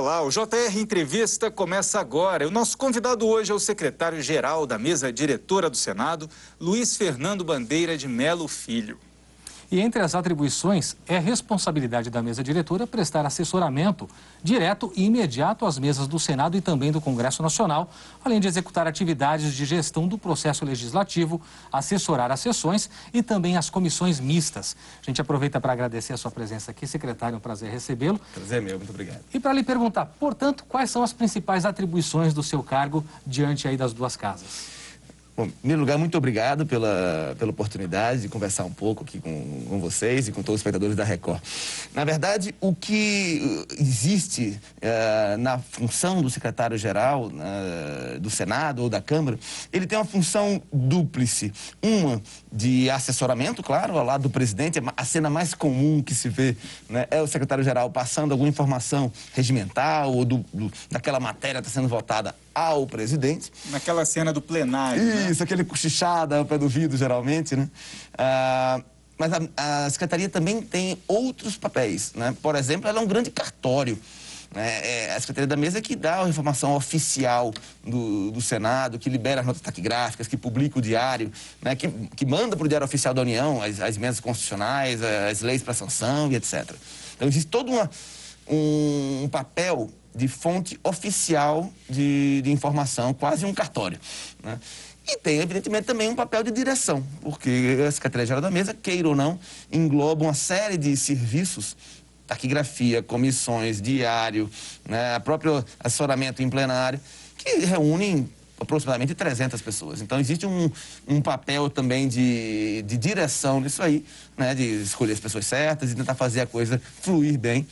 Olá, o JR Entrevista começa agora. O nosso convidado hoje é o secretário-geral da mesa diretora do Senado, Luiz Fernando Bandeira de Melo Filho. E entre as atribuições, é responsabilidade da mesa diretora prestar assessoramento direto e imediato às mesas do Senado e também do Congresso Nacional, além de executar atividades de gestão do processo legislativo, assessorar as sessões e também as comissões mistas. A gente aproveita para agradecer a sua presença aqui, secretário, é um prazer recebê-lo. Prazer meu, muito obrigado. E para lhe perguntar, portanto, quais são as principais atribuições do seu cargo diante aí das duas casas? Bom, em primeiro lugar, muito obrigado pela, pela oportunidade de conversar um pouco aqui com, com vocês e com todos os espectadores da Record. Na verdade, o que existe uh, na função do secretário-geral uh, do Senado ou da Câmara, ele tem uma função dúplice. Uma de assessoramento, claro, ao lado do presidente, a cena mais comum que se vê né, é o secretário-geral passando alguma informação regimental ou do, do daquela matéria que está sendo votada ao presidente. Naquela cena do plenário. Isso, né? aquele cochichada ao pé do vidro, geralmente, né? Ah, mas a, a, secretaria também tem outros papéis, né? Por exemplo, ela é um grande cartório. Né? É a Secretaria da Mesa que dá a informação oficial do, do Senado, que libera as notas taquigráficas, que publica o diário, né? que, que manda para o Diário Oficial da União as, as emendas constitucionais, as leis para sanção e etc. Então, existe todo uma, um, um papel de fonte oficial de, de informação, quase um cartório. Né? E tem, evidentemente, também um papel de direção, porque a Secretaria-Geral da Mesa, queira ou não, engloba uma série de serviços, taquigrafia, comissões, diário, né, próprio assessoramento em plenário, que reúnem aproximadamente 300 pessoas. Então, existe um, um papel também de, de direção nisso aí, né, de escolher as pessoas certas e tentar fazer a coisa fluir bem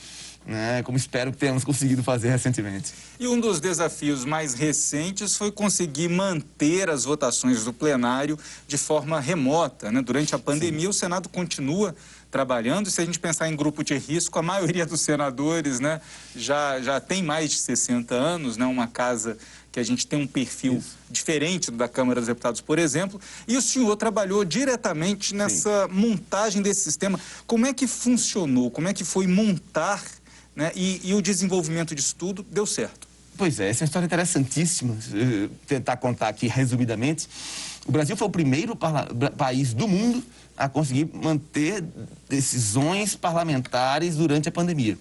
né, como espero que tenhamos conseguido fazer recentemente. E um dos desafios mais recentes foi conseguir manter as votações do plenário de forma remota. Né? Durante a pandemia, Sim. o Senado continua trabalhando. Se a gente pensar em grupo de risco, a maioria dos senadores né, já, já tem mais de 60 anos, né, uma casa que a gente tem um perfil Isso. diferente da Câmara dos Deputados, por exemplo. E o senhor trabalhou diretamente nessa Sim. montagem desse sistema. Como é que funcionou? Como é que foi montar né? E, e o desenvolvimento disso tudo deu certo. Pois é, essa é uma história interessantíssima. Tentar contar aqui resumidamente. O Brasil foi o primeiro país do mundo a conseguir manter decisões parlamentares durante a pandemia.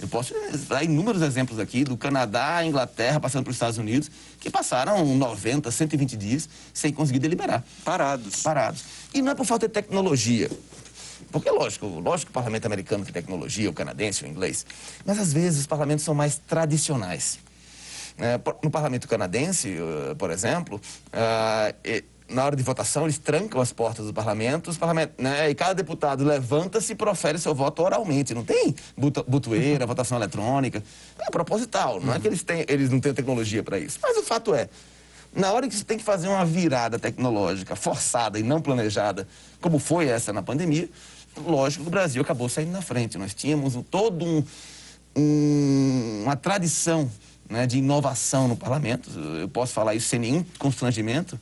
Eu posso dar inúmeros exemplos aqui, do Canadá, Inglaterra, passando para os Estados Unidos, que passaram 90, 120 dias sem conseguir deliberar. Parados. Parados. E não é por falta de tecnologia. Porque, lógico, lógico que o parlamento americano tem tecnologia, o canadense, o inglês. Mas, às vezes, os parlamentos são mais tradicionais. É, no parlamento canadense, uh, por exemplo, uh, na hora de votação, eles trancam as portas do parlamento, parlamento, né, e cada deputado levanta-se e profere seu voto oralmente. Não tem butoeira, uhum. votação eletrônica. É proposital, não é que eles, têm, eles não têm tecnologia para isso. Mas o fato é, na hora que você tem que fazer uma virada tecnológica forçada e não planejada, como foi essa na pandemia, lógico que o Brasil acabou saindo na frente. Nós tínhamos um, todo um, um, uma tradição né, de inovação no parlamento. Eu posso falar isso sem nenhum constrangimento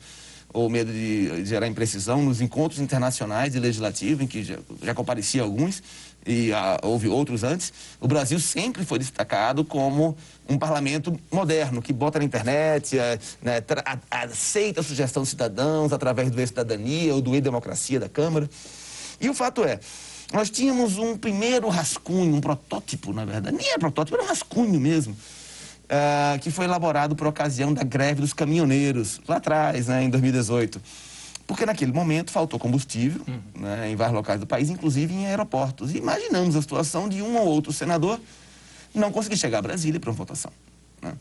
ou medo de gerar imprecisão nos encontros internacionais e legislativos, em que já, já comparecia alguns, e ah, houve outros antes, o Brasil sempre foi destacado como um parlamento moderno, que bota na internet, é, né, a, aceita a sugestão dos cidadãos através do e-cidadania ou do e-democracia da Câmara. E o fato é, nós tínhamos um primeiro rascunho, um protótipo, na verdade, nem é protótipo, era um rascunho mesmo, uh, que foi elaborado por ocasião da greve dos caminhoneiros, lá atrás, né, em 2018. Porque naquele momento faltou combustível uhum. né, em vários locais do país, inclusive em aeroportos. E imaginamos a situação de um ou outro senador não conseguir chegar a Brasília para uma votação. Né?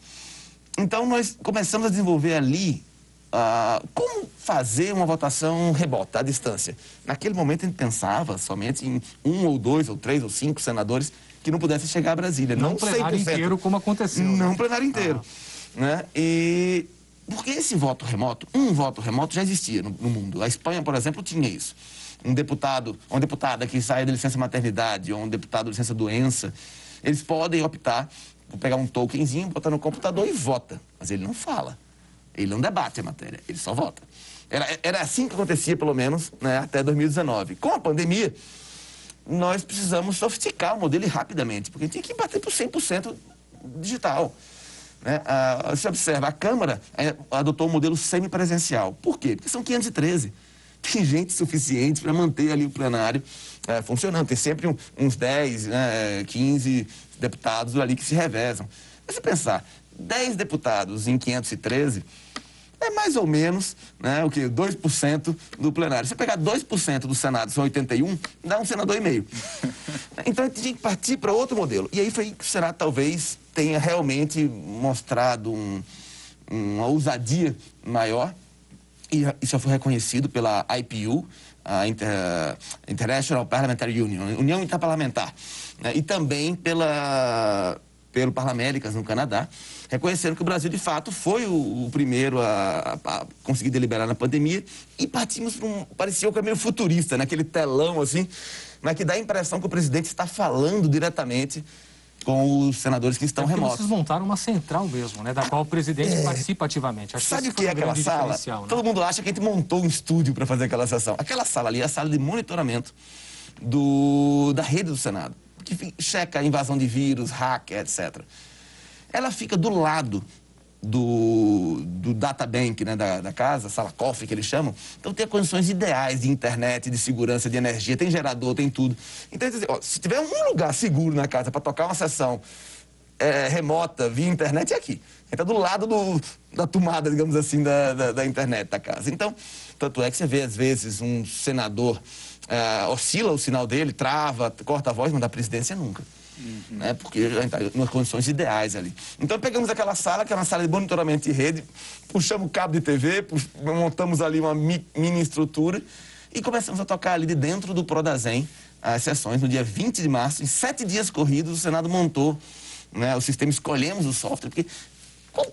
Então nós começamos a desenvolver ali uh, como fazer uma votação rebota, à distância. Naquele momento a gente pensava somente em um ou dois ou três ou cinco senadores que não pudessem chegar a Brasília. Não, não plenário 100%. inteiro como aconteceu. Não né? plenário inteiro. Ah. Né? E porque esse voto remoto, um voto remoto já existia no, no, mundo. A Espanha, por exemplo, tinha isso. Um deputado, uma deputada que sai da licença maternidade ou um deputado de licença doença, eles podem optar por pegar um tokenzinho, botar no computador e vota. Mas ele não fala. Ele não debate a matéria, ele só vota. Era, era assim que acontecia, pelo menos, né, até 2019. Com a pandemia, nós precisamos sofisticar o modelo rapidamente, porque tinha que bater por 100% digital. Né? Ah, você observa, a Câmara eh, adotou o um modelo semipresencial. Por quê? Porque são 513. Tem gente suficiente para manter ali o plenário é, funcionando. Tem sempre um, uns 10, né, 15 deputados ali que se revezam. Mas se pensar, 10 deputados em 513 é mais ou menos né, o que 2% do plenário. Se pegar 2% do Senado, são 81, dá um senador e meio. Então a gente tinha que partir para outro modelo. E aí foi que o Senado talvez tenha realmente mostrado um, uma ousadia maior. E isso foi reconhecido pela IPU, a Inter, International Parliamentary Union, União Interparlamentar, né, e também pela, pelo Parlaméricas, no Canadá, reconhecendo que o Brasil, de fato, foi o, o primeiro a, a, conseguir deliberar na pandemia e partimos para um. parecia um caminho futurista, naquele telão assim, mas que dá a impressão que o presidente está falando diretamente com os senadores que estão é remotos. Vocês montaram uma central mesmo, né? Da qual o presidente é... participa ativamente. Acho Sabe o que é aquela sala? Né? Todo mundo acha que a gente montou um estúdio para fazer aquela sessão. Aquela sala ali é a sala de monitoramento do, da rede do Senado, que checa a invasão de vírus, hacker, etc. Ela fica do lado do, do data bank né, da, da casa, sala cofre que eles chamam. Então tem condições ideais de internet, de segurança, de energia, tem gerador, tem tudo. Então, se tiver um lugar seguro na casa para tocar uma sessão é, remota via internet, é aqui. Está do lado do, da tomada, digamos assim, da, da, da, internet da casa. Então, tanto é que você vê, às vezes, um senador é, oscila o sinal dele, trava, corta a voz, mas da presidência nunca. Uhum. Né? Porque a gente está nas condições ideais ali. Então pegamos aquela sala, que é uma sala de monitoramento de rede, puxamos o cabo de TV, montamos ali uma mini estrutura e começamos a tocar ali de dentro do Prodazem as sessões no dia 20 de março. Em sete dias corridos, o Senado montou né, o sistema, escolhemos o software, porque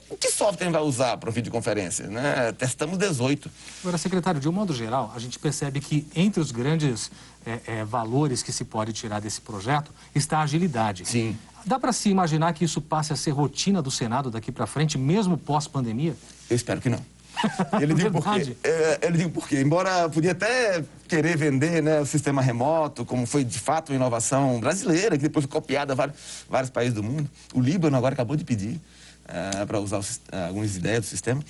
o que software vai usar para videoconferência? Né? Testamos 18. Agora, secretário, de um modo geral, a gente percebe que entre os grandes é, é, valores que se pode tirar desse projeto está a agilidade. Sim. Dá para se imaginar que isso passe a ser rotina do Senado daqui para frente, mesmo pós-pandemia? Eu espero que não. Ele diz por quê? É, ele diz por quê? Embora podia até querer vender né, o sistema remoto, como foi de fato uma inovação brasileira, que depois foi copiada em vários, vários países do mundo. O Líbano agora acabou de pedir uh, para usar o, algumas ideias do sistema.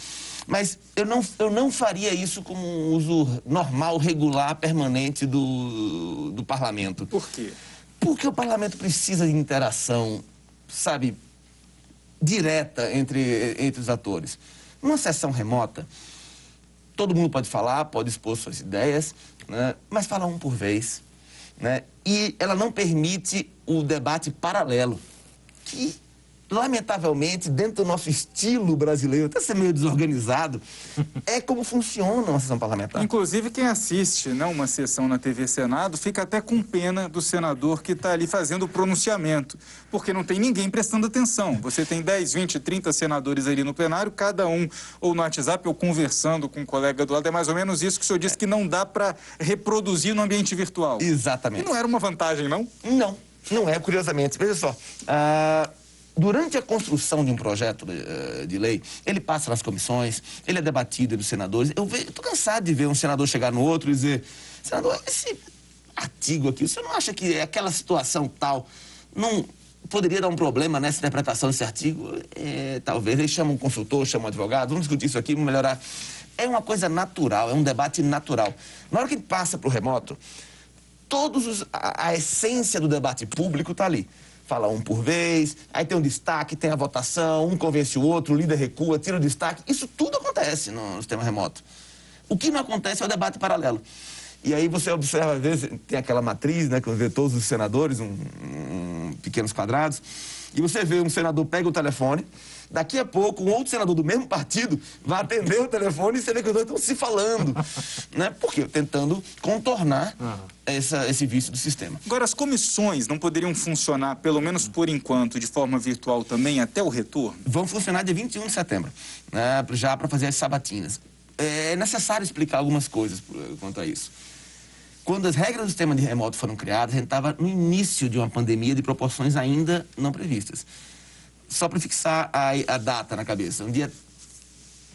Mas eu não, eu não faria isso como um uso normal, regular, permanente do, do parlamento. Por quê? Porque o parlamento precisa de interação, sabe, direta entre, entre os atores. Numa sessão remota, todo mundo pode falar, pode expor suas ideias, né? mas fala um por vez. Né? E ela não permite o debate paralelo, que lamentavelmente, dentro do nosso estilo brasileiro, até ser meio desorganizado, é como funciona uma sessão parlamentar. Inclusive, quem assiste né, uma sessão na TV Senado fica até com pena do senador que está ali fazendo o pronunciamento, porque não tem ninguém prestando atenção. Você tem 10, 20, 30 senadores ali no plenário, cada um ou no WhatsApp ou conversando com um colega do lado. É mais ou menos isso que o senhor disse que não dá para reproduzir no ambiente virtual. Exatamente. E não era uma vantagem, não? Não, não é, curiosamente. Veja só. Uh durante a construção de um projeto de, eh, de, lei, ele passa nas comissões, ele é debatido nos senadores. Eu estou cansado de ver um senador chegar no outro e dizer: senador, esse artigo aqui, você não acha que aquela situação tal não poderia dar um problema nessa interpretação desse artigo? É, talvez. Ele chama um consultor, chama um advogado, vamos discutir isso aqui, vamos melhorar. É uma coisa natural, é um debate natural. Na hora que passa para o remoto, todos os, a, a essência do debate público está ali fala um por vez, aí tem um destaque, tem a votação, um convence o outro, o líder recua, tira o destaque. Isso tudo acontece no sistema remoto. O que não acontece é o debate paralelo. E aí você observa, às vezes, tem aquela matriz, né, que vê todos os senadores, um, um, pequenos quadrados, e você vê um senador pega o telefone, Daqui a pouco, um outro senador do mesmo partido vai atender o telefone e você vê que os dois estão se falando. né? Por quê? Tentando contornar uhum. Essa, esse vício do sistema. Agora, as comissões não poderiam funcionar, pelo menos por enquanto, de forma virtual também, até o retorno? Vão funcionar dia 21 de setembro, né? já para fazer as sabatinas. É necessário explicar algumas coisas quanto a isso. Quando as regras do sistema de remoto foram criadas, a gente estava no início de uma pandemia de proporções ainda não previstas só para fixar a, a data na cabeça, um dia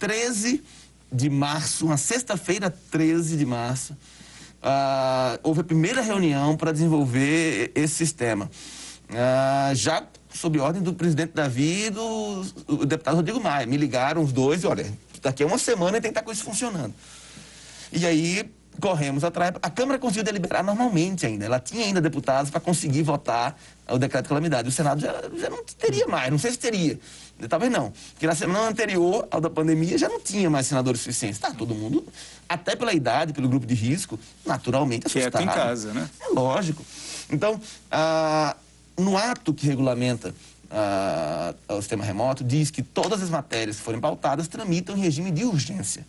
13 de março, uma sexta-feira 13 de março, uh, houve a primeira reunião para desenvolver esse sistema. ah, já sob ordem do presidente Davi e do, do deputado Rodrigo Maia. Me ligaram os dois e, olha, daqui a uma semana tem que estar com isso funcionando. E aí corremos atrás. A Câmara conseguiu deliberar normalmente ainda. Ela tinha ainda deputados para conseguir votar o decreto de calamidade. O Senado já, já não teria mais, não sei se teria. Talvez não. Porque na semana anterior ao da pandemia já não tinha mais senadores suficientes. Tá, todo mundo, até pela idade, pelo grupo de risco, naturalmente assustado. Quieto em casa, né? É lógico. Então, ah, no ato que regulamenta ah, o sistema remoto, diz que todas as matérias que forem pautadas tramitam em regime de urgência.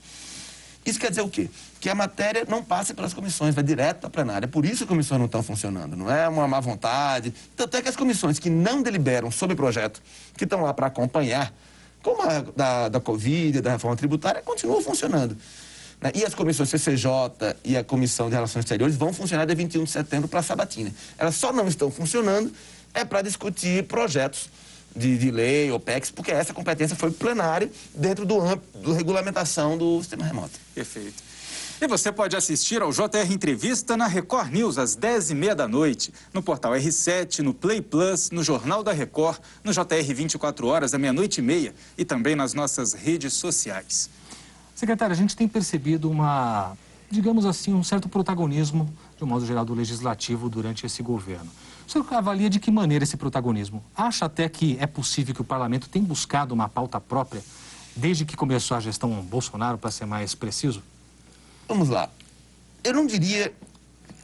Isso quer dizer o quê? Que a matéria não passa pelas comissões, vai direto à plenária. Por isso as comissões não estão funcionando. Não é uma má vontade. Tanto é que as comissões que não deliberam sobre o projeto, que estão lá para acompanhar, como a da, da Covid, da reforma tributária, continuam funcionando. Né? E as comissões CCJ e a Comissão de Relações Exteriores vão funcionar dia 21 de setembro para a sabatina. Elas só não estão funcionando é para discutir projetos de, de lei, OPEX, porque essa competência foi plenária dentro do âmbito da regulamentação do sistema remoto. Perfeito. E você pode assistir ao JR Entrevista na Record News às 10h30 da noite, no portal R7, no Play Plus, no Jornal da Record, no JR 24 horas, à meia-noite e meia e também nas nossas redes sociais. Secretário, a gente tem percebido uma, digamos assim, um certo protagonismo, de um modo geral, do Legislativo durante esse governo. O senhor avalia de que maneira esse protagonismo? Acha até que é possível que o parlamento tenha buscado uma pauta própria desde que começou a gestão Bolsonaro, para ser mais preciso? Vamos lá. Eu não diria,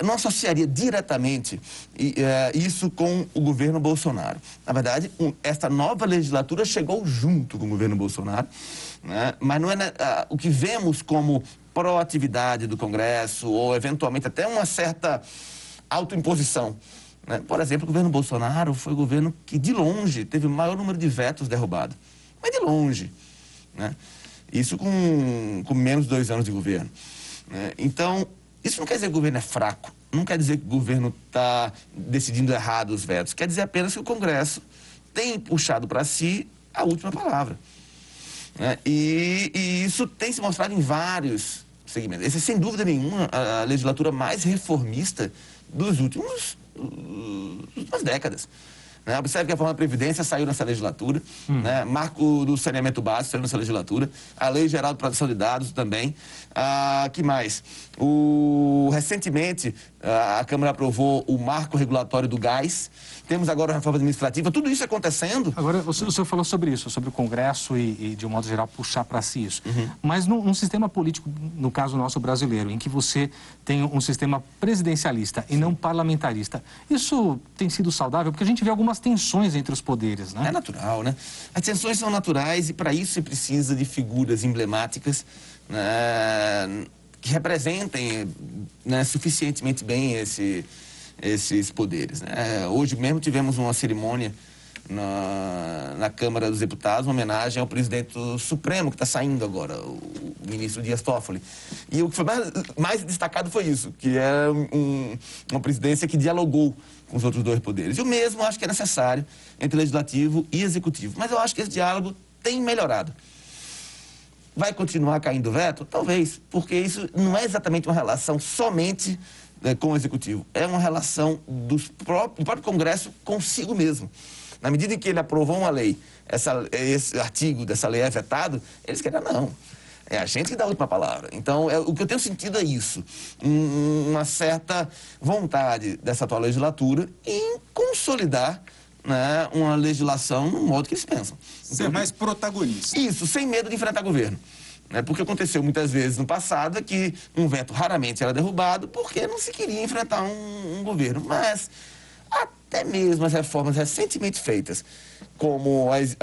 não associaria diretamente uh, isso com o governo Bolsonaro. Na verdade, esta nova legislatura chegou junto com o governo Bolsonaro, né? mas não é uh, o que vemos como proatividade do Congresso ou eventualmente até uma certa autoimposição né? Por exemplo, o governo Bolsonaro foi o governo que, de longe, teve o maior número de vetos derrubados. Mas de longe. Né? Isso com, com menos de dois anos de governo. Né? Então, isso não quer dizer que o governo é fraco. Não quer dizer que o governo está decidindo errado os vetos. Quer dizer apenas que o Congresso tem puxado para si a última palavra. Né? E, e, isso tem se mostrado em vários segmentos. Essa é, sem dúvida nenhuma, a legislatura mais reformista dos últimos últimas décadas. Né? Observe que a reforma da Previdência saiu nessa legislatura, hum. né? marco do saneamento básico saiu nessa legislatura, a Lei Geral de Proteção de Dados também. Ah, que mais? O, recentemente, a Câmara aprovou o marco regulatório do gás. Temos agora a reforma administrativa, tudo isso acontecendo. Agora, o senhor, o senhor falou sobre isso, sobre o Congresso e, e de um modo geral, puxar para si isso. Uhum. Mas num, num, sistema político, no caso nosso brasileiro, em que você tem um sistema presidencialista e não parlamentarista, isso tem sido saudável? Porque a gente vê algumas tensões entre os poderes, né? É natural, né? As tensões são naturais e para isso você precisa de figuras emblemáticas né, que representem né, suficientemente bem esse esses poderes. Né? Hoje mesmo tivemos uma cerimônia na, na, Câmara dos Deputados, uma homenagem ao presidente Supremo, que está saindo agora, o, o, ministro Dias Toffoli. E o que foi mais, mais destacado foi isso, que é um, uma presidência que dialogou com os outros dois poderes. E o mesmo acho que é necessário entre legislativo e executivo. Mas eu acho que esse diálogo tem melhorado. Vai continuar caindo veto? Talvez, porque isso não é exatamente uma relação somente né, com o Executivo. É uma relação dos próprios, do próprio Congresso consigo mesmo. Na medida em que ele aprovou uma lei, essa, esse artigo dessa lei é vetado, eles querem, não. É a gente que dá a última palavra. Então, é, o que eu tenho sentido é isso. Um, uma certa vontade dessa atual legislatura em consolidar né, uma legislação no modo que eles pensam. Ser mais protagonista. Isso, sem medo de enfrentar governo. Né? Porque aconteceu muitas vezes no passado que um veto raramente era derrubado porque não se queria enfrentar um, um governo. Mas até mesmo as reformas recentemente feitas, como as,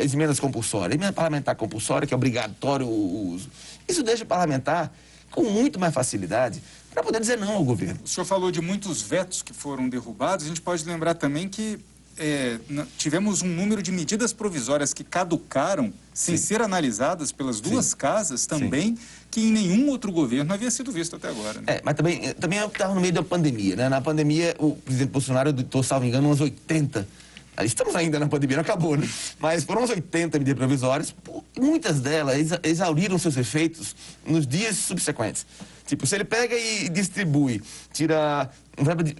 as emendas compulsórias, emenda parlamentar compulsória, que é obrigatório o uso, isso deixa o parlamentar com muito mais facilidade para poder dizer não ao governo. O senhor falou de muitos vetos que foram derrubados, a gente pode lembrar também que é, tivemos um número de medidas provisórias que caducaram sem Sim. ser analisadas pelas duas Sim. casas também, Sim. que em nenhum outro governo havia sido visto até agora. Né? É, mas também, eh, também estava no meio da pandemia, né? Na pandemia, o presidente Bolsonaro editou, salvo engano, umas 80. Estamos ainda na pandemia, não acabou, né? Mas foram uns 80 medidas provisórias, muitas delas exa exauriram seus efeitos nos dias subsequentes. Tipo, se ele pega e distribui, tira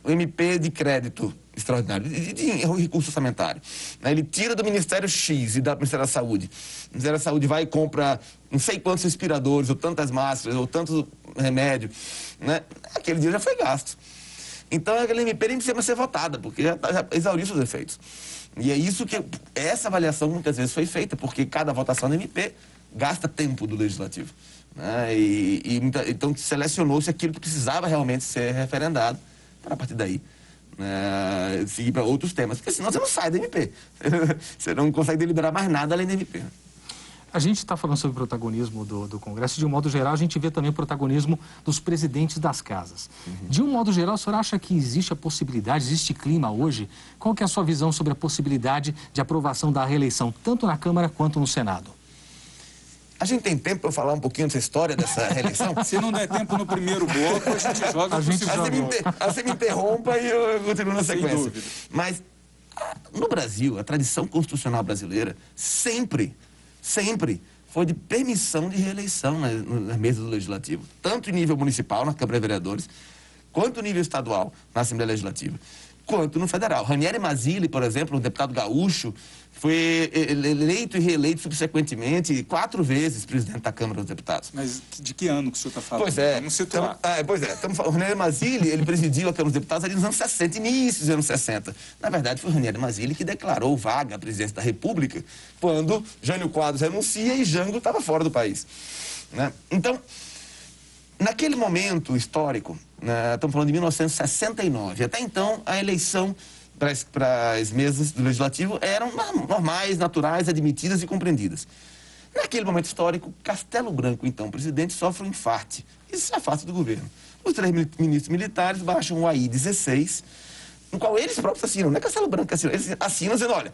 um MP de crédito extraordinário, de, de, recurso orçamentário, né? ele tira do Ministério X e dá para o Ministério da Saúde. O Ministério da Saúde vai e compra não sei quantos respiradores, ou tantas máscaras, ou tanto remédio. Né? Aquele dia já foi gasto. Então, aquela MP nem precisa ser votada, porque já, já exauriu seus efeitos. E é isso que essa avaliação muitas vezes foi feita, porque cada votação da MP gasta tempo do legislativo. Né? E, e então selecionou-se aquilo que precisava realmente ser referendado para a partir daí né? seguir para outros temas, porque senão você não sai da MP. você não consegue deliberar mais nada além da MP. A gente está falando sobre o protagonismo do, do, Congresso. De um modo geral, a gente vê também o protagonismo dos presidentes das casas. Uhum. De um modo geral, o senhor acha que existe a possibilidade, existe clima hoje? Qual que é a sua visão sobre a possibilidade de aprovação da reeleição, tanto na Câmara quanto no Senado? A gente tem tempo para falar um pouquinho dessa história, dessa reeleição? Se não der tempo no primeiro bloco, a gente joga a gente joga. Você, me você me interrompa e eu continuo na sequência. Mas ah, no Brasil, a tradição constitucional brasileira sempre sempre foi de permissão de reeleição na, na mesa do Legislativo, tanto em nível municipal, na Câmara de Vereadores, quanto em nível estadual, na Assembleia Legislativa, quanto no federal. Ranieri Mazzilli, por exemplo, um deputado gaúcho, foi eleito e reeleito subsequentemente quatro vezes presidente da Câmara dos Deputados. Mas de que ano que o senhor está falando? Pois é. Vamos situar. Então, é, pois é. Falando, o Ranieri Mazzilli, ele presidiu a Câmara dos Deputados ali nos anos 60, início dos anos 60. Na verdade, foi o Ranieri Mazzilli que declarou vaga à presidência da República quando Jânio Quadros renuncia e Jango estava fora do país. Né? Então, naquele momento histórico, né, estamos falando de 1969, até então a eleição para as mesas do Legislativo eram normais, naturais, admitidas e compreendidas. Naquele momento histórico, Castelo Branco, então presidente, sofre um infarte e se afasta do governo. Os três ministros militares baixam o AI 16, no qual eles próprios assinam, não é Castelo Branco que assina, eles assinam dizendo, olha,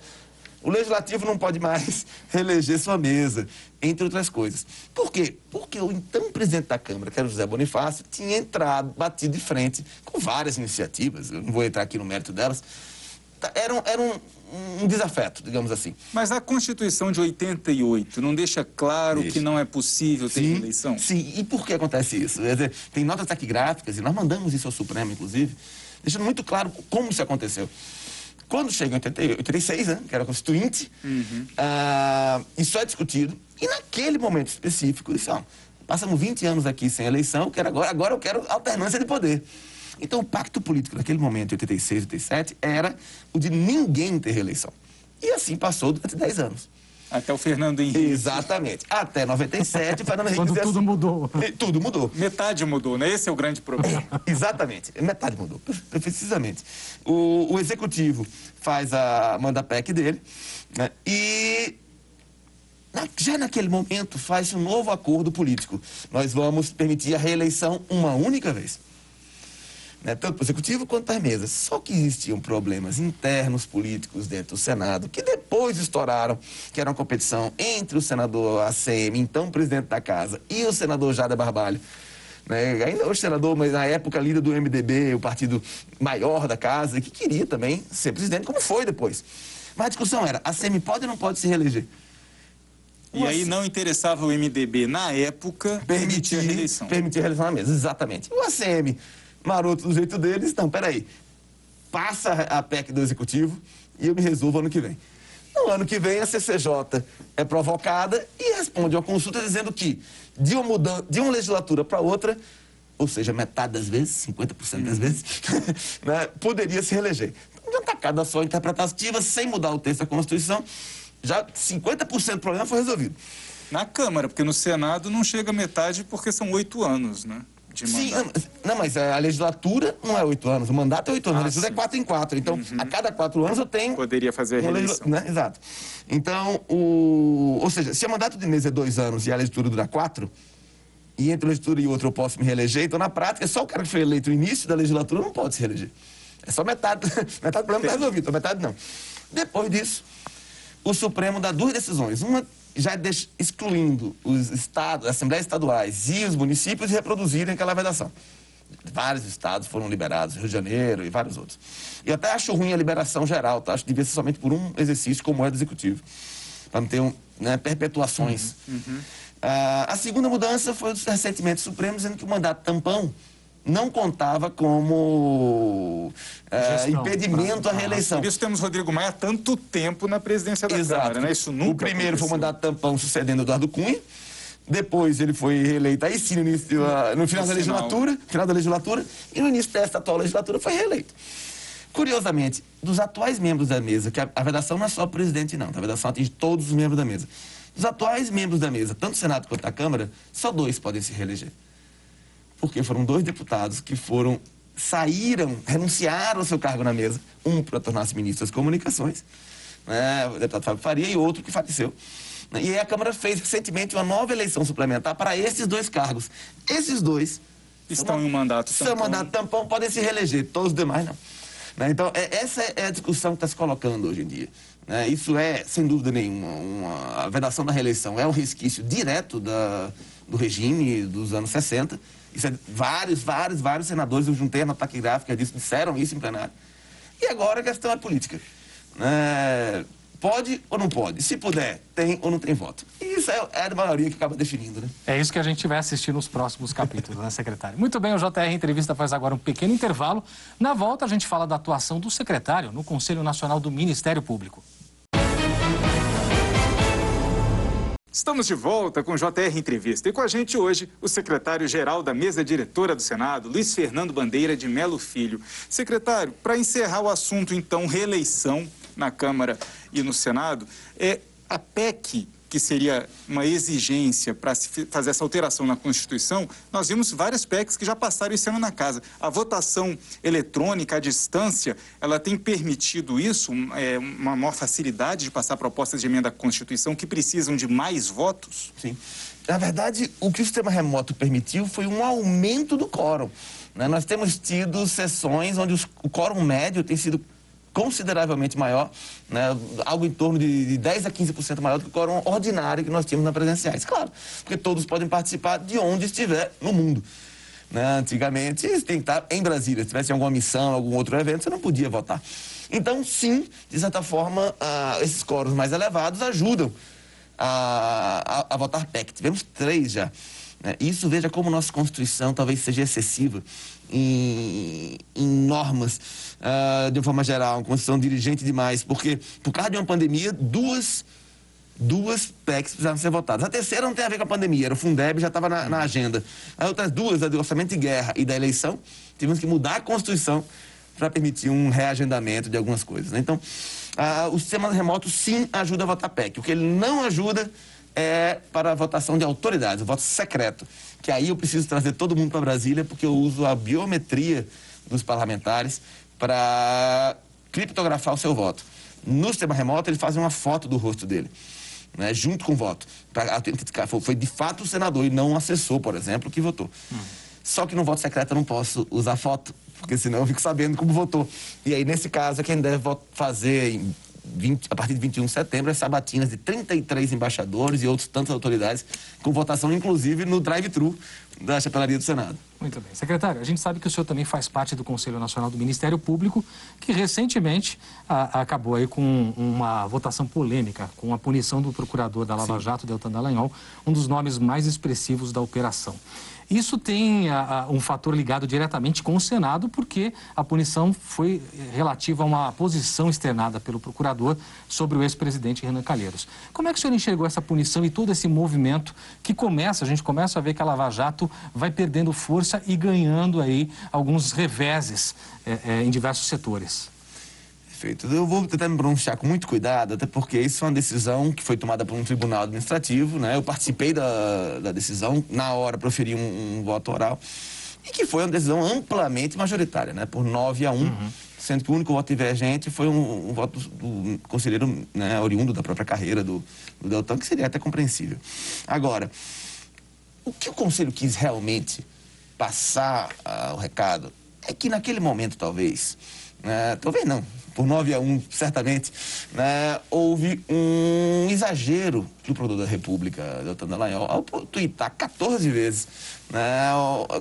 o legislativo não pode mais reeleger sua mesa, entre outras coisas. Por quê? Porque o então presidente da Câmara, que era o José Bonifácio, tinha entrado, batido de frente com várias iniciativas, eu não vou entrar aqui no mérito delas, Tá, era, um, era um, um, desafeto, digamos assim. Mas a Constituição de 88 não deixa claro deixa. que não é possível ter sim, eleição? Sim, e por que acontece isso? Dizer, tem notas taquigráficas, e nós mandamos isso ao Supremo, inclusive, deixando muito claro como isso aconteceu. Quando chega em 86, né, que era constituinte, uhum. uh, isso é discutido, e naquele momento específico, disse, ó, passamos 20 anos aqui sem eleição, quero agora, agora eu quero alternância de poder. Então, o pacto político naquele momento, 86, 87, era o de ninguém ter reeleição. E assim passou durante 10 anos. Até o Fernando Henrique. Exatamente. Até 97, o Fernando Henrique... Quando tudo assim, mudou. Tudo mudou. Metade mudou, né? Esse é o grande problema. Exatamente. Metade mudou, precisamente. O, o Executivo faz a manda PEC dele, né? E na, já naquele momento faz um novo acordo político. Nós vamos permitir a reeleição uma única vez né, tanto para o executivo quanto para as mesas. Só que existiam problemas internos políticos dentro do Senado, que depois estouraram, que era uma competição entre o senador ACM, então presidente da casa, e o senador Jada Barbalho. Né, ainda o senador, mas na época líder do MDB, o partido maior da casa, que queria também ser presidente, como foi depois. Mas a discussão era, a ACM pode ou não pode se reeleger? E aí não interessava o MDB, na época, permitir a reeleição. Permitir a reeleição na mesa, exatamente. O ACM maroto do jeito deles, não, peraí, passa a PEC do Executivo e eu me resolvo ano que vem. No ano que vem, a CCJ é provocada e responde uma consulta dizendo que de uma, mudança, de uma legislatura para outra, ou seja, metade das vezes, 50% das uhum. vezes, né, poderia se reeleger. Então, de uma tacada só interpretativa, sem mudar o texto da Constituição, já 50% do problema foi resolvido. Na Câmara, porque no Senado não chega a metade porque são oito anos, né? De Sim, não, mas a legislatura não é oito anos, o mandato é oito anos, ah, a legislatura é quatro em quatro. Então, uhum. a cada quatro anos eu tenho. Poderia fazer a reeleição. Né? Exato. Então, o... ou seja, se o mandato de mesa é dois anos e a legislatura dura quatro, e entre uma legislatura e outra eu posso me reeleger, então na prática, só o cara que foi eleito no início da legislatura não pode se reeleger. É só metade, metade do problema está resolvido, então metade não. Depois disso, o Supremo dá duas decisões. Uma já excluindo os estados, as assembleias estaduais e os municípios reproduzirem aquela vedação. Vários estados foram liberados, Rio de Janeiro e vários outros. E até acho ruim a liberação geral, tá? Acho que devia ser somente por um exercício, como é do Executivo. para não ter um, né, perpetuações. Uhum. Uhum. Ah, a segunda mudança foi recentemente Supremo dizendo que o mandato tampão não contava como uh, impedimento à reeleição. Por isso temos Rodrigo Maia há tanto tempo na presidência da Exato. Câmara, né? Isso nunca O primeiro aconteceu. foi o mandato tampão sucedendo Eduardo Cunha. Depois ele foi reeleito aí sim no, início, uh, no final no da legislatura, final da legislatura, e no início desta atual legislatura foi reeleito. Curiosamente, dos atuais membros da mesa, que a, a vedação não é só o presidente, não, tá? a vedação atinge todos os membros da mesa. Dos atuais membros da mesa, tanto o Senado quanto a Câmara, só dois podem se reeleger porque foram dois deputados que foram saíram, renunciaram ao seu cargo na mesa, um para tornar-se ministro das comunicações, né, o deputado Fábio Faria, e outro que faleceu. E aí a Câmara fez recentemente uma nova eleição suplementar para esses dois cargos. Esses dois estão em um mandato tampão. Seu mandato tampão podem se reeleger, todos os demais não. Né? Então, é, essa é a discussão que está se colocando hoje em dia. Né? Isso é, sem dúvida nenhuma, uma, a vedação da reeleição é um resquício direto da, do regime dos anos 60 isso é, vários, vários, vários senadores, eu juntei a nota gráfica disso, disseram isso em plenário. E agora a questão é política. É, pode ou não pode? Se puder, tem ou não tem voto. E isso é, é a maioria que acaba definindo, né? É isso que a gente vai assistir nos próximos capítulos, né, secretário? Muito bem, o JR Entrevista faz agora um pequeno intervalo. Na volta, a gente fala da atuação do secretário no Conselho Nacional do Ministério Público. Estamos de volta com o JR Entrevista e com a gente hoje o secretário-geral da mesa diretora do Senado, Luiz Fernando Bandeira de Melo Filho. Secretário, para encerrar o assunto, então, reeleição na Câmara e no Senado, é a PEC que seria uma exigência para fazer essa alteração na Constituição, nós vimos várias PECs que já passaram esse ano na casa. A votação eletrônica à distância, ela tem permitido isso, é, uma maior facilidade de passar propostas de emenda à Constituição que precisam de mais votos? Sim. Na verdade, o que o sistema remoto permitiu foi um aumento do quórum. Né? Nós temos tido sessões onde os, o quórum médio tem sido consideravelmente maior, né, algo em torno de, de 10 a 15% maior do que o quórum ordinário que nós tínhamos na presenciais. Claro, porque todos podem participar de onde estiver no mundo. Né? Antigamente, você tem que estar em Brasília. Se tivesse alguma missão, algum outro evento, você não podia votar. Então, sim, de certa forma, ah, esses quóruns mais elevados ajudam a, a, a votar PEC. Tivemos três já. Né? Isso, veja como nossa Constituição talvez seja excessiva em, em normas, uh, de uma forma geral, uma Constituição dirigente demais, porque por causa de uma pandemia, duas duas PECs precisavam ser votadas. A terceira não tem a ver com a pandemia, era o Fundeb, já estava na, na, agenda. As outras duas, a do orçamento de guerra e da eleição, tivemos que mudar a Constituição para permitir um reagendamento de algumas coisas. Né? Então, ah, o sistema remoto sim ajuda a votar PEC. O que ele não ajuda é para a votação de autoridades, o voto secreto. Que aí eu preciso trazer todo mundo para Brasília, porque eu uso a biometria dos parlamentares para criptografar o seu voto. No sistema remoto, eles fazem uma foto do rosto dele. Né, junto com o voto, para autenticar. Foi de fato o senador e não o assessor, por exemplo, que votou. Hum. Só que no voto secreto eu não posso usar foto, porque senão eu fico sabendo como votou. E aí, nesse caso, é quem deve fazer em 20, a partir de 21 de setembro, as sabatinas de 33 embaixadores e outros tantas autoridades, com votação inclusive no drive-thru da chapelaria do Senado. Muito bem. Secretário, a gente sabe que o senhor também faz parte do Conselho Nacional do Ministério Público, que recentemente a, acabou aí com uma votação polêmica, com a punição do procurador da Lava Sim. Jato, Deltan Dallagnol, um dos nomes mais expressivos da operação. Isso tem a, a, um fator ligado diretamente com o Senado, porque a punição foi relativa a uma posição externada pelo procurador sobre o ex-presidente Renan Calheiros. Como é que o senhor enxergou essa punição e todo esse movimento que começa, a gente começa a ver que a Lava Jato vai perdendo força e ganhando aí alguns reveses é, é, em diversos setores? Perfeito. Eu vou tentar me pronunciar com muito cuidado, até porque isso é uma decisão que foi tomada por um tribunal administrativo, né? Eu participei da, da decisão, na hora proferi um, um voto oral, e que foi uma decisão amplamente majoritária, né? Por 9 a 1, uhum. sendo que o único voto divergente foi um, um voto do, do conselheiro né, oriundo da própria carreira do, do Deltan, que seria até compreensível. Agora, o que o conselho quis realmente passar uh, o recado é que naquele momento, talvez, uh, talvez não, por 9 a 1, certamente, né, houve um exagero do produtor da República, Deltan Dallagnol, ao tuitar 14 vezes né,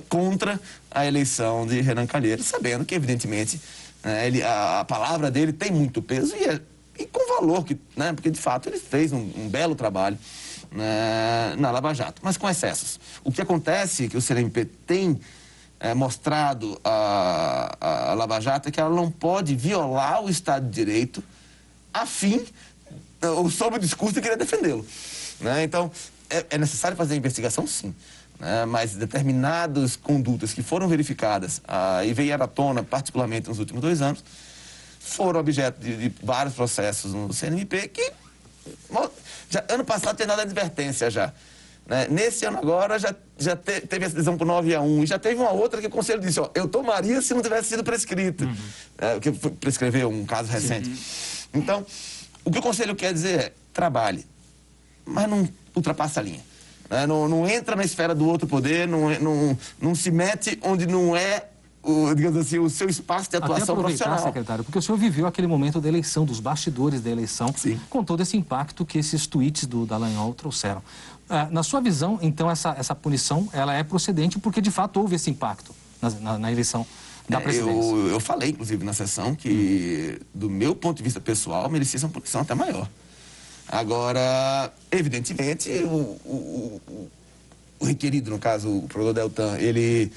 contra a eleição de Renan Calheiros, sabendo que, evidentemente, né, ele, a, a, palavra dele tem muito peso e, é, e com valor, que, né, porque de fato ele fez um, um belo trabalho né, na Lava Jato, mas com excessos. O que acontece é que o CNMP tem é, mostrado a, a, Lava Jato é que ela não pode violar o Estado de Direito a fim, ou sob o discurso de querer defendê-lo. Né? Então, é, é necessário fazer a investigação, sim né, mas determinadas condutas que foram verificadas ah, e vieram à tona, particularmente nos últimos dois anos, foram objeto de, de vários processos no CNMP que já, ano passado tinha dado advertência já. Né? Nesse ano agora já, já te, teve essa decisão por 9 a 1 e já teve uma outra que o Conselho disse, ó, eu tomaria se não tivesse sido prescrito. Uhum. É, que prescreveu um caso recente. Uhum. Então, o que o Conselho quer dizer é, trabalhe, mas não ultrapassa a linha. Né? Não, não, entra na esfera do outro poder, não, não, não se mete onde não é o, digamos assim, o seu espaço de atuação Até profissional. secretário, porque o senhor viveu aquele momento da eleição, dos bastidores da eleição, Sim. com todo esse impacto que esses tweets do Dallagnol trouxeram. Ah, na sua visão, então, essa, essa punição ela é procedente porque, de fato, houve esse impacto na, na, na eleição da é, presidência. Eu, eu falei, inclusive, na sessão que, hum. do meu ponto de vista pessoal, merecia uma punição até maior. Agora, evidentemente, o, o, o, o requerido, no caso, o provedor Deltan, ele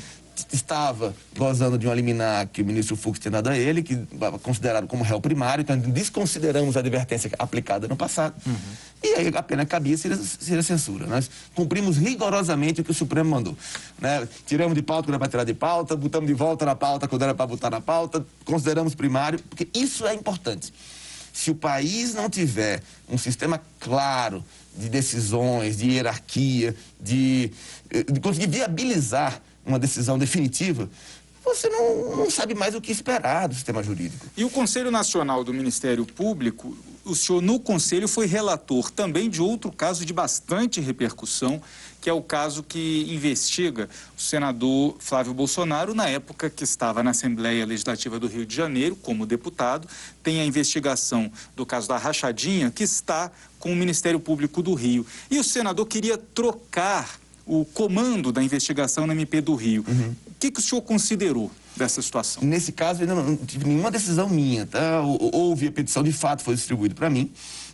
estava gozando de um liminar que o ministro Fux tinha dado a ele, que considerado como réu primário, então desconsideramos a advertência aplicada no passado. Uhum. E aí a pena cabia seria, seria censura. Nós cumprimos rigorosamente o que o Supremo mandou. Né? Tiramos de pauta quando era para tirar de pauta, botamos de volta na pauta quando era para botar na pauta, consideramos primário, porque isso é importante. Se o país não tiver um sistema claro de decisões, de hierarquia, de, eh, de conseguir viabilizar uma decisão definitiva, você não, não, sabe mais o que esperar do sistema jurídico. E o Conselho Nacional do Ministério Público, o senhor no Conselho foi relator também de outro caso de bastante repercussão, que é o caso que investiga o senador Flávio Bolsonaro, na época que estava na Assembleia Legislativa do Rio de Janeiro, como deputado. Tem a investigação do caso da Rachadinha, que está com o Ministério Público do Rio. E o senador queria trocar o comando da investigação na MP do Rio. Uhum. O que, que o senhor considerou dessa situação? Nesse caso, ainda não, não tive nenhuma decisão minha. Tá? Houve a petição, de fato, foi distribuída para mim.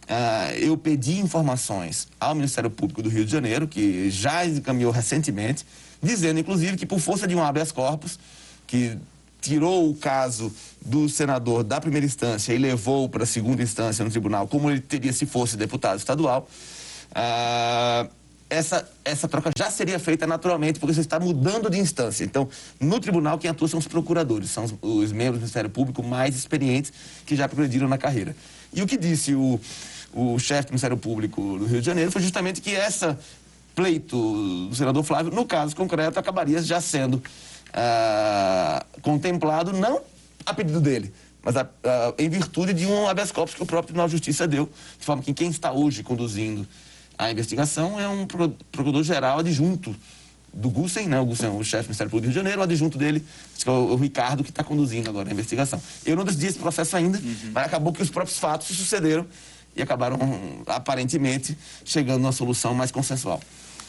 Uh, eu pedi informações ao Ministério Público do Rio de Janeiro, que já encaminhou recentemente, dizendo, inclusive, que por força de um habeas corpus, que tirou o caso do senador da primeira instância e levou para a segunda instância no tribunal, como ele teria se fosse deputado estadual, uh, essa, essa troca já seria feita naturalmente, porque você está mudando de instância. Então, no tribunal, quem atua são os procuradores, são os, os membros do Ministério Público mais experientes que já progrediram na carreira. E o que disse o, o chefe do Ministério Público do Rio de Janeiro foi justamente que essa pleito do senador Flávio, no caso concreto, acabaria já sendo ah, contemplado, não a pedido dele, mas a, a, em virtude de um habeas corpus que o próprio Tribunal de Justiça deu, de forma que quem está hoje conduzindo a investigação é um procurador-geral adjunto do Gussen, né? O Gussen é o chefe do Ministério Público do Rio de Janeiro, o adjunto dele, que é o, o Ricardo, que está conduzindo agora a investigação. Eu não decidi esse processo ainda, uhum. mas acabou que os próprios fatos se sucederam e acabaram, aparentemente, chegando a uma solução mais consensual.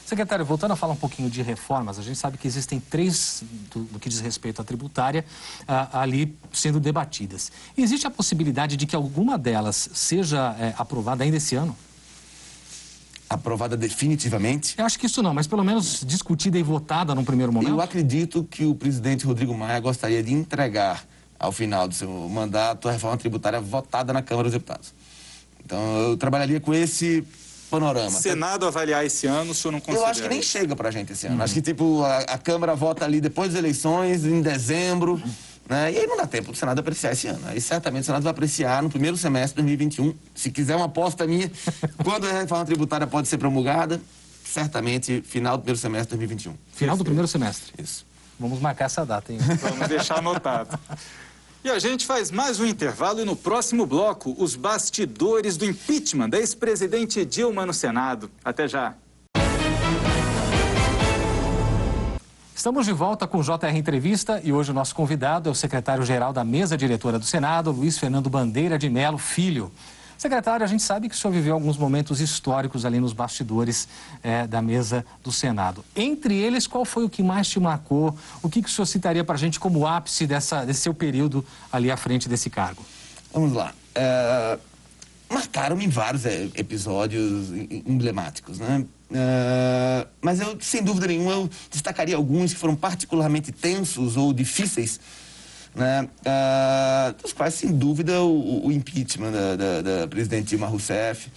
Secretário, voltando a falar um pouquinho de reformas, a gente sabe que existem três, do, do que diz respeito à tributária, ah, ali sendo debatidas. Existe a possibilidade de que alguma delas seja é, aprovada ainda esse ano? Aprovada definitivamente? Eu acho que isso não, mas pelo menos discutida e votada num primeiro momento. Eu acredito que o presidente Rodrigo Maia gostaria de entregar ao final do seu mandato a reforma tributária votada na Câmara dos Deputados. Então eu trabalharia com esse panorama. Senado avaliar esse ano, o senhor não considera? Eu acho que nem chega pra gente esse ano. Uhum. Acho que tipo a, a, Câmara vota ali depois das eleições, em dezembro. Uhum. Né? E aí não dá tempo do Senado apreciar esse ano. Aí certamente o Senado vai apreciar no primeiro semestre de 2021. Se quiser uma aposta minha, quando a reforma tributária pode ser promulgada, certamente final do primeiro semestre de 2021. Final do primeiro semestre? Isso. Vamos marcar essa data, hein? Vamos deixar anotado. E a gente faz mais um intervalo e no próximo bloco, os bastidores do impeachment da ex-presidente Dilma no Senado. Até já. Estamos de volta com o JR Entrevista e hoje o nosso convidado é o secretário-geral da mesa diretora do Senado, Luiz Fernando Bandeira de Melo Filho. Secretário, a gente sabe que o senhor viveu alguns momentos históricos ali nos bastidores é, da mesa do Senado. Entre eles, qual foi o que mais te marcou? O que, que o senhor citaria para a gente como ápice dessa, desse seu período ali à frente desse cargo? Vamos lá. É... marcaram em vários é, episódios emblemáticos, né? Uh, mas eu, sem dúvida nenhuma, eu destacaria alguns que foram particularmente tensos ou difíceis, né? Uh, dos quais, sem dúvida, o, o impeachment da, da, da, presidente Dilma Rousseff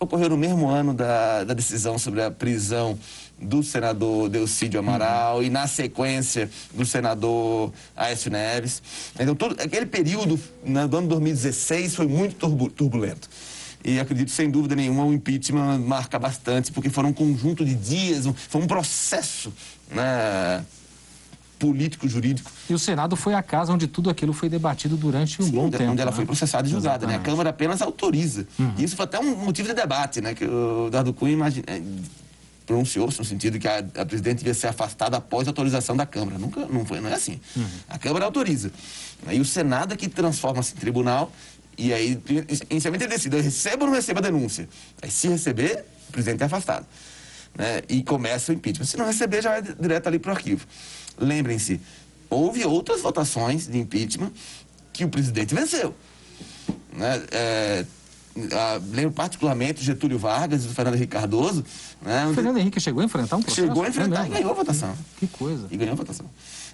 ocorreu no mesmo ano da, da decisão sobre a prisão do senador Delcídio Amaral e, na sequência, do senador Aécio Neves. Então, todo, aquele período né, do ano 2016 foi muito turbulento. E acredito, sem dúvida nenhuma, o impeachment marca bastante, porque foram um conjunto de dias, foi um processo né, político, jurídico. E o Senado foi a casa onde tudo aquilo foi debatido durante um Sim, bom onde, tempo. Onde ela né? foi processada e julgada. Né? A Câmara apenas autoriza. Uhum. E isso foi até um motivo de debate, né? Que o Dado Cunha imagina, pronunciou-se no sentido que a, a, presidente devia ser afastada após a autorização da Câmara. Nunca, não, foi, não é assim. Uhum. A Câmara autoriza. Aí o Senado é que transforma-se em tribunal e aí, inicialmente ele decide, receba ou não receba a denúncia. Aí se receber, o presidente é afastado. Né? E começa o impeachment. Se não receber, já vai direto ali para o arquivo. Lembrem-se, houve outras votações de impeachment que o presidente venceu. Né? É, ah, lembro particularmente Getúlio Vargas e do Fernando Henrique Cardoso. Né, o Fernando Henrique chegou a enfrentar um processo? Chegou a enfrentar e ganhou a votação. Que coisa. E ganhou a votação.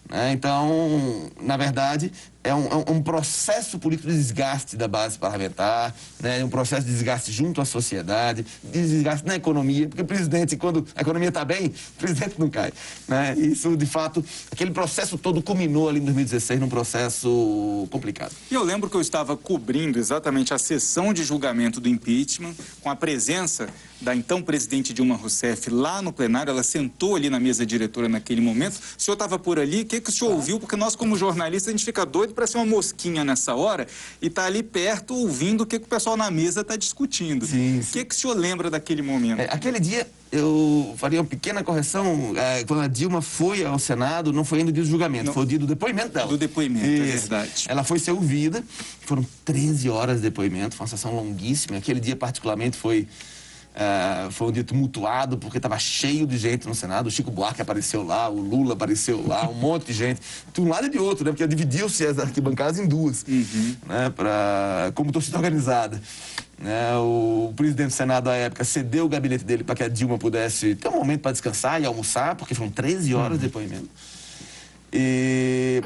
Né? Então, na verdade, é um, é um, processo político de desgaste da base parlamentar, né? um processo de desgaste junto à sociedade, de desgaste na economia, porque o presidente, quando a economia está bem, o presidente não cai. Né? Isso, de fato, aquele processo todo culminou ali em 2016 num processo complicado. E eu lembro que eu estava cobrindo exatamente a sessão de julgamento do impeachment, com a presença da então presidente Dilma Rousseff lá no plenário, ela sentou ali na mesa diretora naquele momento. O senhor estava por ali, o que, que o senhor ouviu? Porque nós, como jornalistas, a gente fica doido para ser uma mosquinha nessa hora e tá ali perto ouvindo o que, que o pessoal na mesa está discutindo. Sim, sim. O que, que o senhor lembra daquele momento? É, aquele dia eu faria uma pequena correção. É, quando a Dilma foi ao Senado, não foi ainda o dia do julgamento, não. foi o dia do depoimento dela. Do depoimento, é Isso. é verdade. Ela foi ser ouvida, foram 13 horas de depoimento, foi uma sessão longuíssima. Aquele dia, particularmente, foi Uh, foi um dia tumultuado porque estava cheio de gente no Senado. O Chico Buarque apareceu lá, o Lula apareceu lá, um monte de gente. De um lado e de outro, né? Porque dividiu-se as arquibancadas em duas, uhum. né? Pra, como torcida organizada. Né? O presidente do Senado, à época, cedeu o gabinete dele para que a Dilma pudesse ter um momento para descansar e almoçar, porque foram 13 horas uhum. de depoimento. E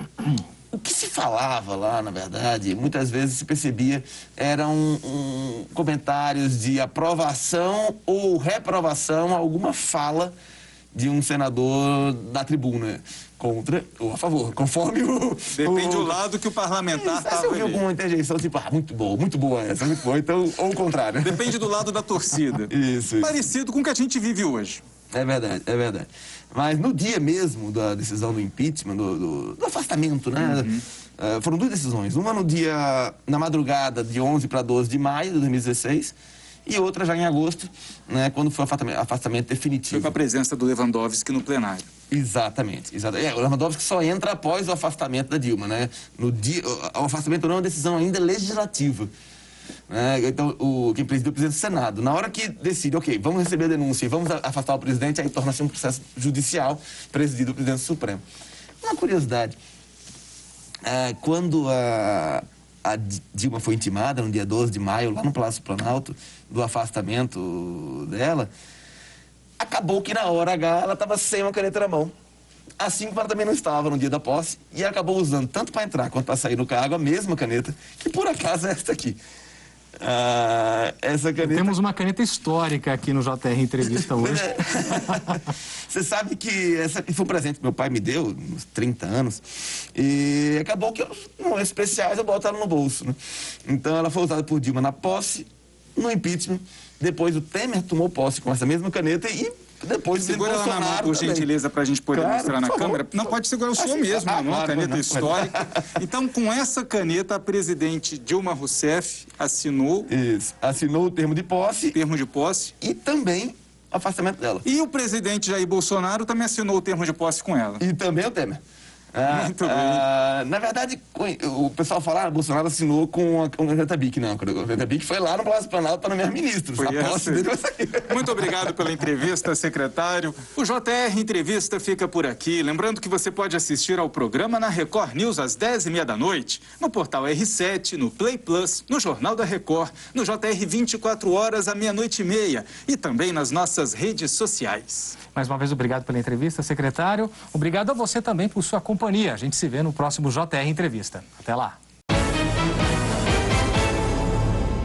o que se falava lá, na verdade, muitas vezes se percebia, eram um, comentários de aprovação ou reprovação a alguma fala de um senador da tribuna contra ou a favor, conforme o... Depende o, do lado que o parlamentar estava Se ouviu alguma interjeição, tipo, ah, muito boa, muito boa essa, muito boa, então, ou o contrário. Depende do lado da torcida. isso, Parecido com o que a gente vive hoje. É verdade, é verdade. Mas no dia mesmo da decisão do impeachment, do, do, do afastamento, né? Uhum. Uh, foram duas decisões. Uma no dia, na madrugada de 11 para 12 de maio de 2016 e outra já em agosto, né, quando foi o afastamento, afastamento definitivo. Foi com a presença do Lewandowski no plenário. Exatamente, exatamente. É, o Lewandowski só entra após o afastamento da Dilma, né? No dia, o afastamento não é uma decisão ainda legislativa. Né? Então, o, quem presidiu o presidente do Senado. Na hora que decide, ok, vamos receber a denúncia e vamos afastar o presidente, aí torna-se um processo judicial presidido pelo presidente Supremo. Uma curiosidade, é, quando a, a Dilma foi intimada, no dia 12 de maio, lá no Palácio Planalto, do afastamento dela, acabou que na hora H ela estava sem uma caneta na mão. Assim como ela também não estava no dia da posse, e acabou usando tanto para entrar quanto para sair no cargo a mesma caneta, que por acaso é esta aqui. Ah, essa caneta... Temos uma caneta histórica aqui no JR Entrevista hoje. Você sabe que essa foi um presente que meu pai me deu, uns 30 anos, e acabou que os momentos especiais eu boto ela no bolso. Né? Então ela foi usada por Dilma na posse, no impeachment. Depois o Temer tomou posse com essa mesma caneta e depois Segura ela na mão, por gentileza, para a gente poder claro, mostrar na câmera. Não, pode segurar o senhor mesmo ah, na mão, caneta não, histórica. Então, com essa caneta, a presidente Dilma Rousseff assinou... Isso, assinou o termo de posse. Termo de posse. E também afastamento dela. E o presidente Jair Bolsonaro também assinou o termo de posse com ela. E também o Temer. Ah, Muito ah, na verdade, o pessoal fala, ah, Bolsonaro assinou com, a, com o Retabic. Não, o Retabic foi lá no Palácio Planalto para nomear ministros. Foi a posse dele vai sair. Muito obrigado pela entrevista, secretário. O JR Entrevista fica por aqui. Lembrando que você pode assistir ao programa na Record News às 10h30 da noite, no portal R7, no Play Plus, no Jornal da Record, no JR 24 horas à meia-noite e meia e também nas nossas redes sociais. Mais uma vez, obrigado pela entrevista, secretário. Obrigado a você também por sua companhia. A gente se vê no próximo JR Entrevista. Até lá.